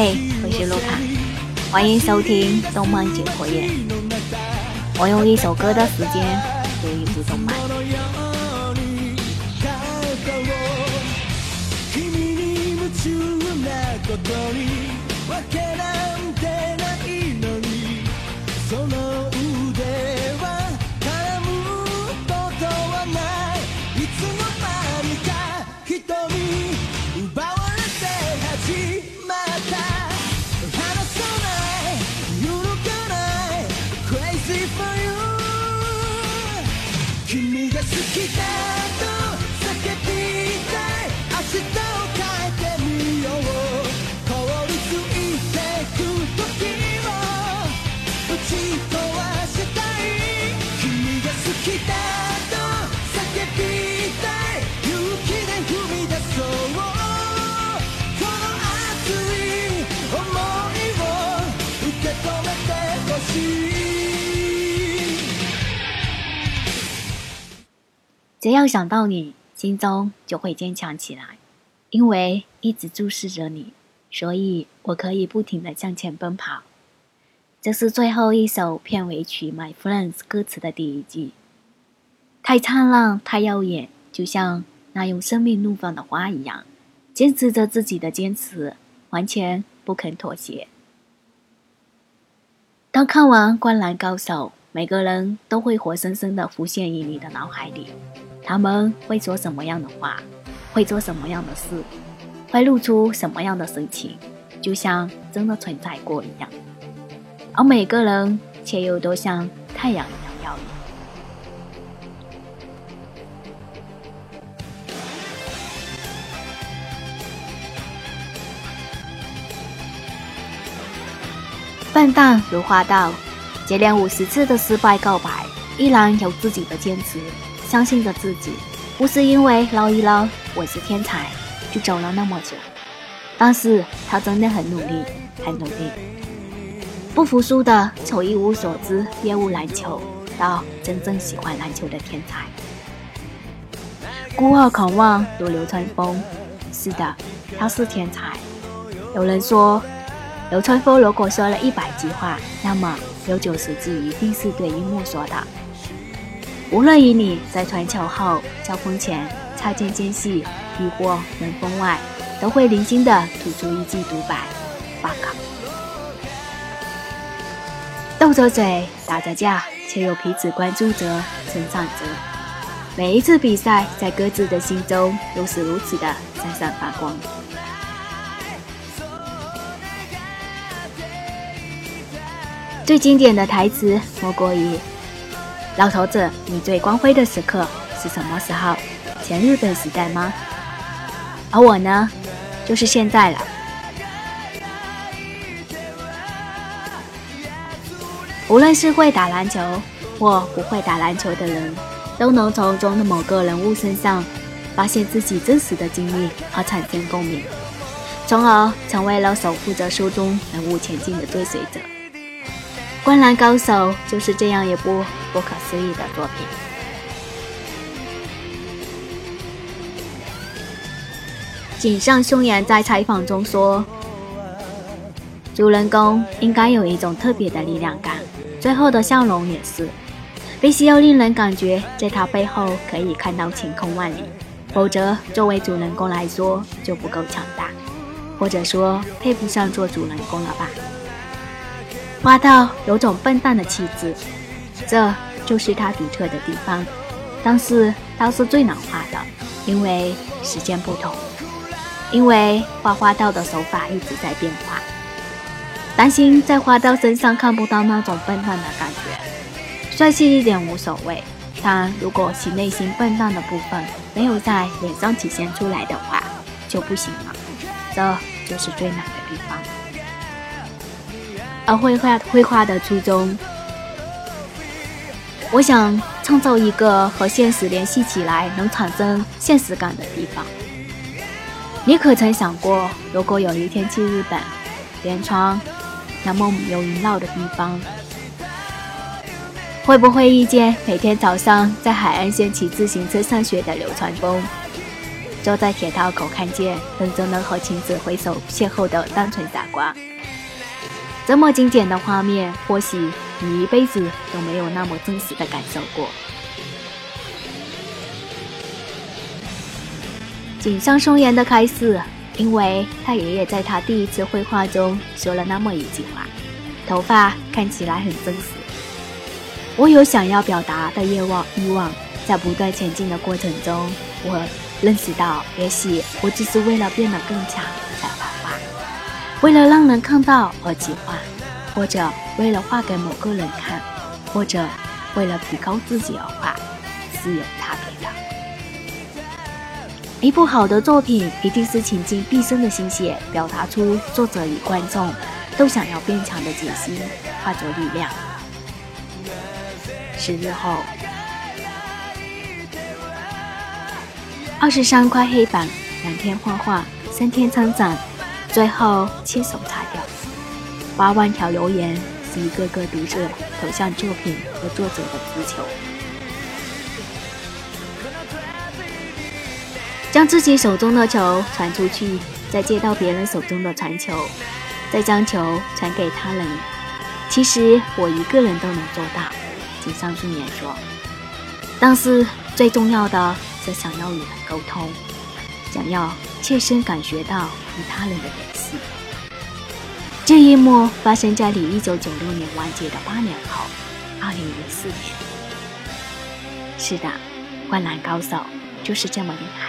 嘿，我是卢卡，欢迎收听动漫解剖夜。我用一首歌的时间读一读动漫。只要想到你，心中就会坚强起来，因为一直注视着你，所以我可以不停的向前奔跑。这是最后一首片尾曲《My Friends》歌词的第一句，太灿烂，太耀眼，就像那用生命怒放的花一样，坚持着自己的坚持，完全不肯妥协。当看完《灌篮高手》，每个人都会活生生的浮现于你的脑海里。他们会说什么样的话，会做什么样的事，会露出什么样的神情，就像真的存在过一样。而每个人却又都像太阳一样耀眼。笨蛋如花道，接连五十次的失败告白，依然有自己的坚持。相信着自己，不是因为捞一捞我是天才就走了那么久，但是他真的很努力，很努力。不服输的从一无所知厌恶篮球，到真正喜欢篮球的天才。孤傲狂妄如流川枫，是的，他是天才。有人说，流川枫如果说了一百句话，那么有九十句一定是对樱木说的。无论与你在传球后、交锋前、擦肩间隙、亦或门封外，都会零星的吐出一句独白。报告。斗着嘴，打着架，却又彼此关注着、成长着。每一次比赛，在各自的心中都是如此的闪闪发光。最经典的台词莫过于。老头子，你最光辉的时刻是什么时候？前日本时代吗？而我呢，就是现在了。无论是会打篮球或不会打篮球的人，都能从中的某个人物身上发现自己真实的经历和产生共鸣，从而成为了守护着书中人物前进的追随者。《灌篮高手》就是这样一部不可思议的作品。井上雄彦在采访中说：“主人公应该有一种特别的力量感，最后的笑容也是，必须要令人感觉在他背后可以看到晴空万里，否则作为主人公来说就不够强大，或者说配不上做主人公了吧。”花道有种笨蛋的气质，这就是他独特的地方。但是他是最难画的，因为时间不同，因为画花道的手法一直在变化。担心在花道身上看不到那种笨蛋的感觉，帅气一点无所谓。但如果其内心笨蛋的部分没有在脸上体现出来的话，就不行了。这就是最难。而绘画绘画的初衷，我想创造一个和现实联系起来能产生现实感的地方。你可曾想过，如果有一天去日本，连川那么有云绕的地方，会不会遇见每天早上在海岸线骑自行车上学的流川枫？坐在铁道口看见认真的和晴子挥手邂逅的单纯傻瓜？这么经典的画面，或许你一辈子都没有那么真实的感受过。井上松彦的开始，因为他爷爷在他第一次绘画中说了那么一句话：“头发看起来很真实。”我有想要表达的愿望，欲望在不断前进的过程中，我认识到，也许我只是为了变得更强。为了让人看到而计划，或者为了画给某个人看，或者为了提高自己而画，是有差别的。一部好的作品一定是倾尽毕生的心血，表达出作者与观众都想要变强的决心，化作力量。十日后，二十三块黑板，两天画画，三天参展。最后亲手擦掉，八万条留言是一个个读者投向作品和作者的足球，将自己手中的球传出去，再接到别人手中的传球，再将球传给他人。其实我一个人都能做到，井上顺言说。但是最重要的是想要与人沟通，想要切身感觉到。与他人的联系。这一幕发生在离一九九六年完结的八年后，二零零四年。是的，灌篮高手就是这么厉害。